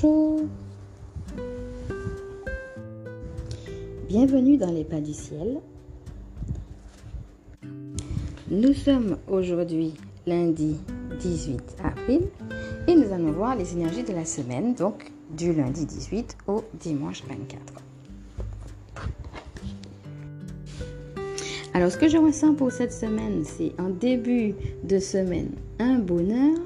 Bonjour. Bienvenue dans les pas du ciel. Nous sommes aujourd'hui lundi 18 avril et nous allons voir les énergies de la semaine, donc du lundi 18 au dimanche 24. Alors, ce que je ressens pour cette semaine, c'est en début de semaine un bonheur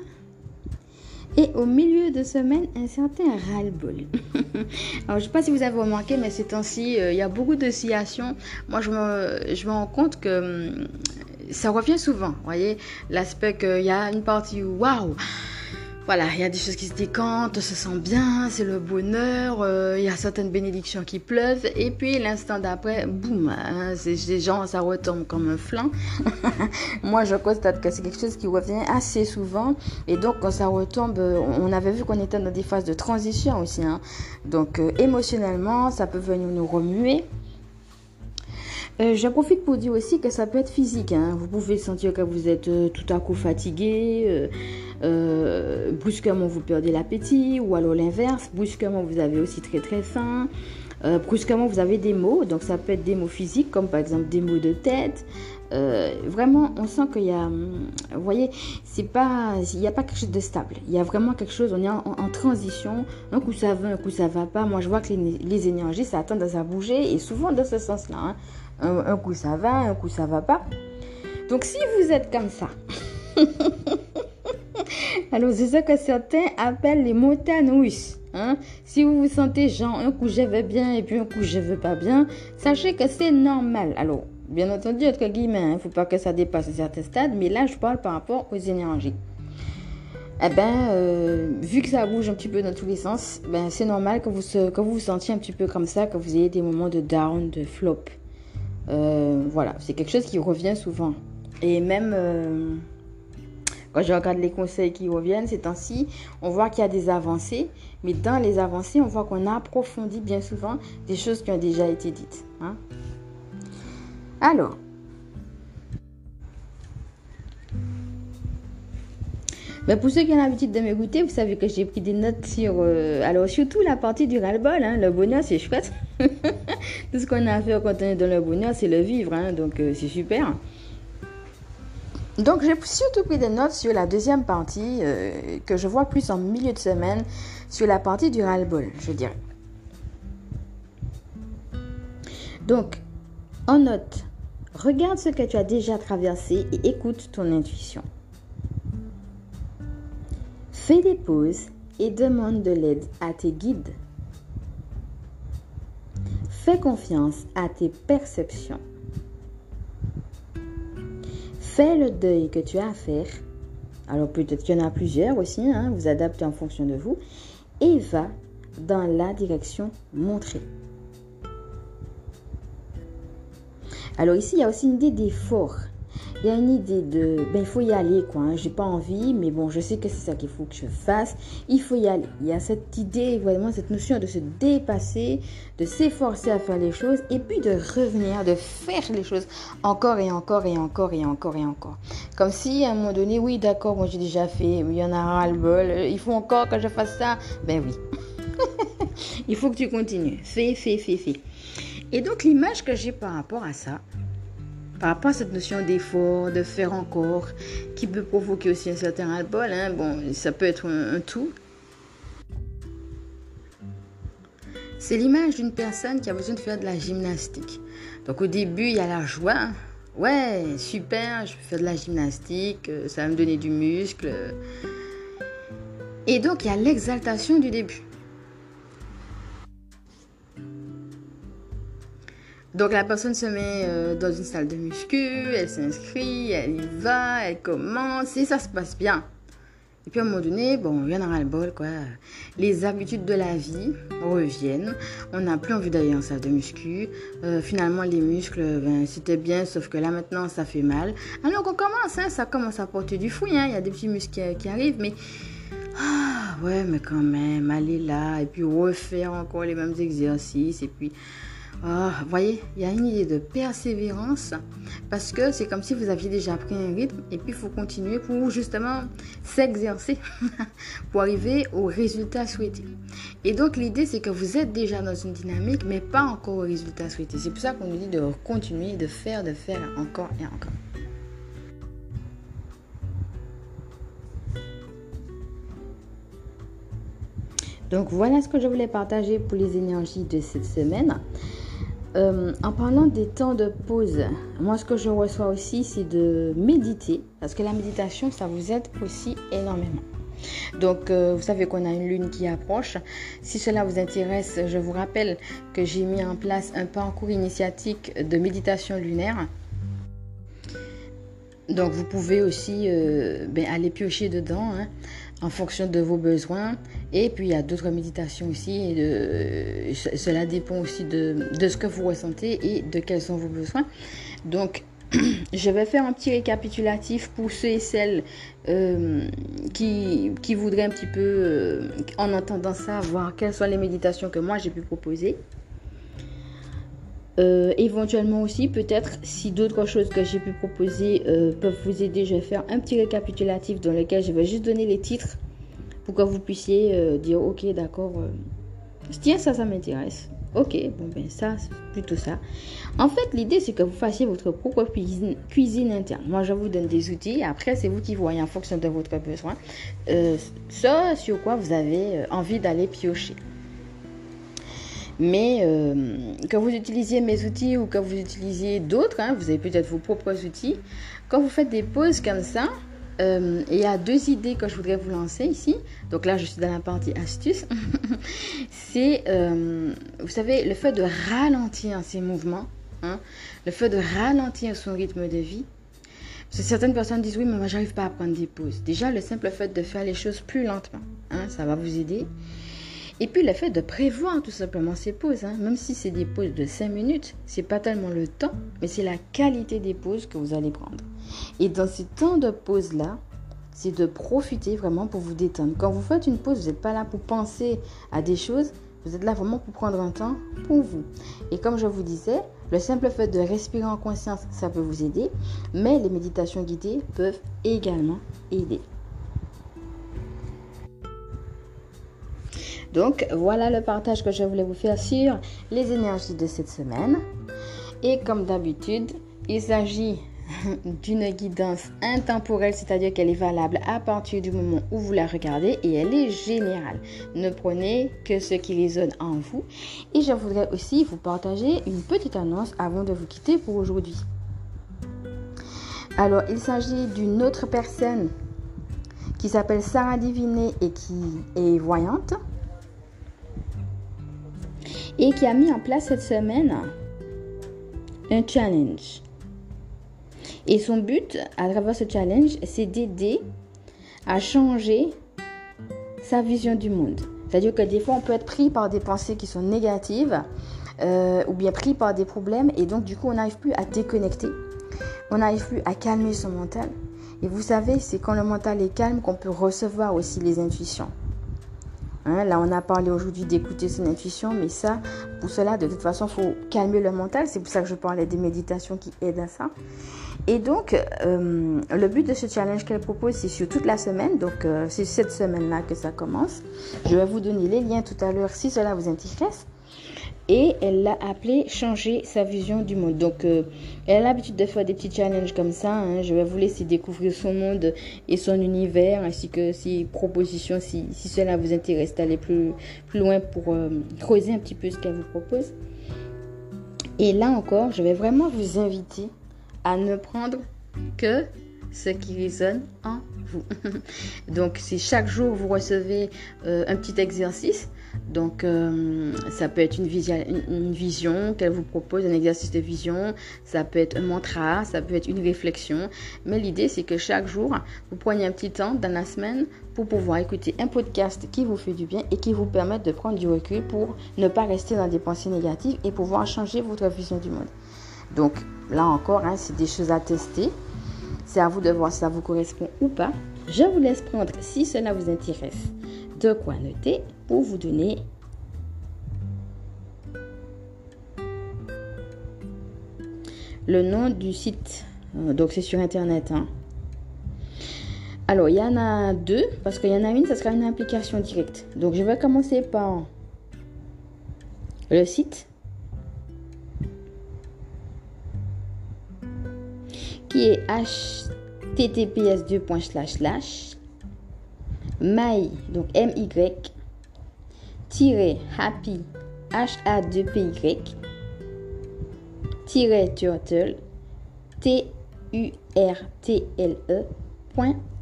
et au milieu de semaine, un certain ras-le-bol. Alors, je ne sais pas si vous avez remarqué, mais ces temps-ci, euh, il y a beaucoup d'oscillations. Moi, je me, je me rends compte que hum, ça revient souvent. Vous voyez, l'aspect qu'il y a une partie waouh, voilà, il y a des choses qui se décantent, se sent bien, c'est le bonheur, euh, il y a certaines bénédictions qui pleuvent, et puis l'instant d'après, boum, hein, c'est des gens, ça retombe comme un flanc. Moi, je constate que c'est quelque chose qui revient assez souvent, et donc quand ça retombe, on avait vu qu'on était dans des phases de transition aussi, hein. donc euh, émotionnellement, ça peut venir nous remuer. Euh, je profite pour dire aussi que ça peut être physique. Hein. Vous pouvez sentir que vous êtes euh, tout à coup fatigué, brusquement vous perdez l'appétit, ou alors l'inverse, brusquement vous avez aussi très très faim, brusquement vous avez des mots, donc ça peut être des mots physiques comme par exemple des mots de tête. vraiment, on sent qu'il y a, hum, voyez, c'est pas, il n'y a pas quelque chose de stable. Il y a vraiment quelque chose, on est en, transition. Un coup ça va, un coup ça va pas. Moi, je vois que les, énergies, ça tend à bouger et souvent dans ce sens-là. Hein. Un, coup ça va, un coup ça va pas. Donc si vous êtes comme ça, alors c'est ça que certains appellent les montagnes russes. Hein? Si vous vous sentez genre un coup je vais bien et puis un coup je veux pas bien, sachez que c'est normal. Alors, bien entendu, entre guillemets, il hein, ne faut pas que ça dépasse un certain stade, mais là je parle par rapport aux énergies. Eh ben, euh, vu que ça bouge un petit peu dans tous les sens, ben, c'est normal que vous, que vous vous sentiez un petit peu comme ça, que vous ayez des moments de down, de flop. Euh, voilà, c'est quelque chose qui revient souvent. Et même euh, quand je regarde les conseils qui reviennent ces temps-ci, on voit qu'il y a des avancées, mais dans les avancées, on voit qu'on approfondit bien souvent des choses qui ont déjà été dites. Hein. Alors, Mais pour ceux qui ont l'habitude de m'écouter, vous savez que j'ai pris des notes sur. Euh, alors, surtout la partie du ras-le-bol. Hein, le bonheur, c'est chouette. Tout ce qu'on a à faire quand on est dans le bonheur, c'est le vivre. Hein, donc, euh, c'est super. Donc, j'ai surtout pris des notes sur la deuxième partie, euh, que je vois plus en milieu de semaine, sur la partie du ras-le-bol, je dirais. Donc, en note, regarde ce que tu as déjà traversé et écoute ton intuition. Fais des pauses et demande de l'aide à tes guides. Fais confiance à tes perceptions. Fais le deuil que tu as à faire. Alors peut-être qu'il y en a plusieurs aussi, hein, vous adaptez en fonction de vous. Et va dans la direction montrée. Alors ici, il y a aussi une idée d'effort il y a une idée de, ben il faut y aller quoi. Hein. J'ai pas envie, mais bon, je sais que c'est ça qu'il faut que je fasse. Il faut y aller. Il y a cette idée, vraiment cette notion de se dépasser, de s'efforcer à faire les choses, et puis de revenir, de faire les choses encore et encore et encore et encore et encore. Comme si à un moment donné, oui, d'accord, moi j'ai déjà fait, il y en a ras le bol. Il faut encore que je fasse ça. Ben oui. il faut que tu continues. Fais, fais, fais, fais. Et donc l'image que j'ai par rapport à ça, par rapport à cette notion d'effort, de faire encore, qui peut provoquer aussi un certain alcool, hein, bon, ça peut être un, tout. C'est l'image d'une personne qui a besoin de faire de la gymnastique. Donc au début, il y a la joie. Ouais, super, je faire de la gymnastique, euh, ça va me donner du muscle. Et donc il y a l'exaltation du début. Donc la personne se met euh, dans une salle de muscu, elle s'inscrit, elle y va, elle commence et ça se passe bien. Et puis à un moment donné, bon, il y en aura le bol, quoi. Les habitudes de la vie reviennent. On n'a plus envie d'aller en salle de muscu. Euh, finalement, les muscles, ben, c'était bien, sauf que là maintenant, ça fait mal. Alors qu'on commence, hein, ça commence à porter du fruit. Hein. Il y a des petits muscles qui, qui arrivent, mais ah ouais, mais quand même, aller là et puis refaire encore les mêmes exercices et puis Ah, vous voyez, il y a une idée de persévérance parce que c'est comme si vous aviez déjà pris un rythme et puis il faut continuer pour justement s'exercer pour arriver au résultat souhaité. Et donc l'idée c'est que vous êtes déjà dans une dynamique mais pas encore au résultat souhaité. C'est pour ça qu'on nous dit de continuer, de faire, de faire encore et encore. Donc voilà ce que je voulais partager pour les énergies de cette semaine. Euh, en parlant des temps de pause, moi ce que je reçois aussi c'est de méditer parce que la méditation ça vous aide aussi énormément. Donc euh, vous savez qu'on a une lune qui approche. Si cela vous intéresse, je vous rappelle que j'ai mis en place un parcours initiatique de méditation lunaire. Donc vous pouvez aussi euh, ben, aller piocher dedans. Hein en fonction de vos besoins. Et puis il y a d'autres méditations aussi. Cela dépend aussi de, ce que vous ressentez et de quels sont vos besoins. Donc je vais faire un petit récapitulatif pour ceux et celles euh, qui, voudraient un petit peu, euh, en entendant ça, voir quelles sont les méditations que moi j'ai pu proposer. Euh, éventuellement aussi, peut-être, si d'autres choses que j'ai pu proposer peuvent vous aider, je vais faire un petit récapitulatif dans lequel je vais juste donner les titres pour que vous puissiez euh, dire, ok, d'accord, tiens, ça, ça m'intéresse. Ok, bon ben ça, c'est plutôt ça. En fait, l'idée, c'est que vous fassiez votre propre cuisine, cuisine interne. Moi, je vous donne des outils. Après, c'est vous qui voyez en fonction de votre besoin ce sur quoi vous avez envie d'aller piocher. Mais euh, que vous utilisiez mes outils ou que vous utilisiez d'autres, hein, vous avez peut-être vos propres outils. Quand vous faites des pauses comme ça, euh, il y a deux idées que je voudrais vous lancer ici. Donc là, je suis dans la partie astuce. c'est, euh, vous savez, le fait de ralentir ses mouvements, hein, le fait de ralentir son rythme de vie. certaines personnes disent oui, mais moi, j'arrive pas à prendre des pauses. Déjà, le simple fait de faire les choses plus lentement, hein, ça va vous aider. Et puis le fait de prévoir tout simplement ces pauses, hein. même si c'est des pauses de 5 minutes, c'est pas tellement le temps, mais c'est la qualité des pauses que vous allez prendre. Et dans ces temps de pause là, c'est de profiter vraiment pour vous détendre. Quand vous faites une pause, vous n'êtes pas là pour penser à des choses, vous êtes là vraiment pour prendre un temps pour vous. Et comme je vous disais, le simple fait de respirer en conscience, ça peut vous aider, mais les méditations guidées peuvent également aider. Donc voilà le partage que je voulais vous faire sur les énergies de cette semaine. Et comme d'habitude, il s'agit d'une guidance intemporelle, c'est-à-dire qu'elle est valable à partir du moment où vous la regardez et elle est générale. Ne prenez que ce qui résonne en vous. Et je voudrais aussi vous partager une petite annonce avant de vous quitter pour aujourd'hui. Alors, il s'agit d'une autre personne qui s'appelle Sarah Diviné et qui est voyante et qui a mis en place cette semaine un challenge. Et son but à travers ce challenge, c'est d'aider à changer sa vision du monde. C'est-à-dire que des fois, on peut être pris par des pensées qui sont négatives euh, ou bien pris par des problèmes et donc du coup, on n'arrive plus à déconnecter. On n'arrive plus à calmer son mental. Et vous savez, c'est quand le mental est calme qu'on peut recevoir aussi les intuitions. Hein, là, on a parlé aujourd'hui d'écouter son intuition, mais ça, pour cela, de toute façon, il faut calmer le mental. C'est pour ça que je parlais des méditations qui aident à ça. Et donc, euh, le but de ce challenge qu'elle propose, c'est sur toute la semaine. Donc, euh, c'est cette semaine-là que ça commence. Je vais vous donner les liens tout à l'heure si cela vous intéresse et elle l'a appelé changer sa vision du monde. Donc, euh, elle a l'habitude de faire des petits challenges comme ça. Hein. Je vais vous laisser découvrir son monde et son univers, ainsi que ses propositions, si, cela vous intéresse d'aller plus, loin pour euh, creuser un petit peu ce qu'elle vous propose. Et là encore, je vais vraiment vous inviter à ne prendre que ce qui résonne en vous. Donc, si chaque jour vous recevez euh, un petit exercice, donc, euh, ça peut être une, vision, qu'elle vous propose, un exercice de vision, ça peut être un mantra, ça peut être une réflexion. Mais l'idée, c'est que chaque jour, vous preniez un petit temps dans la semaine pour pouvoir écouter un podcast qui vous fait du bien et qui vous permette de prendre du recul pour ne pas rester dans des pensées négatives et pouvoir changer votre vision du monde. Donc, là encore, hein, c'est des choses à tester. C'est à vous de voir si ça vous correspond ou pas. Je vous laisse prendre, si cela vous intéresse, de quoi noter pour vous donner le nom du site. Euh, donc c'est sur Internet. Hein. Alors, il y en a deux, parce qu'il y en a une, ça sera une application directe. Donc, je vais commencer par le site qui est https my donc m y happy h a 2 p y turtle t u r t l e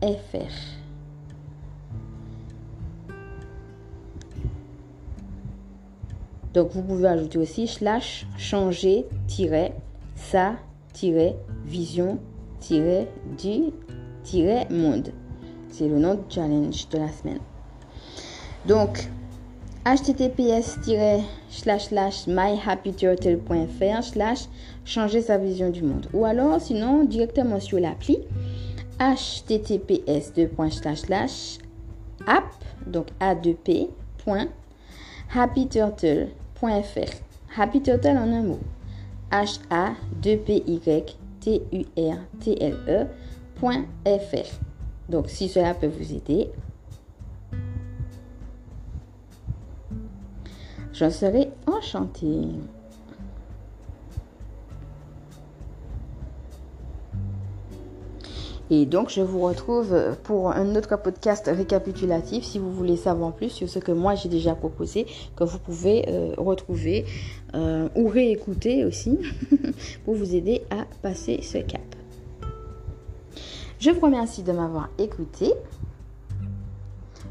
.fr. Donc vous pouvez ajouter aussi slash changer sa vision du monde. C'est le nom du challenge de la semaine. Donc, https-myhappyturtle.fr slash changer sa vision du monde. Ou alors, sinon, directement sur l'appli https app donc a2p.happyturtle.fr Happy Turtle en un mot. H-A-2-P-Y-T-U-R-T-L-E.fr donc si cela peut vous aider j'en serai enchantée Et donc, je vous retrouve pour un autre podcast récapitulatif si vous voulez savoir plus sur ce que moi j'ai déjà proposé, que vous pouvez euh, retrouver euh, ou réécouter aussi pour vous aider à passer ce cap. Je vous remercie de m'avoir écouté.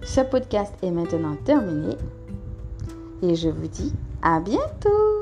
Ce podcast est maintenant terminé et je vous dis à bientôt.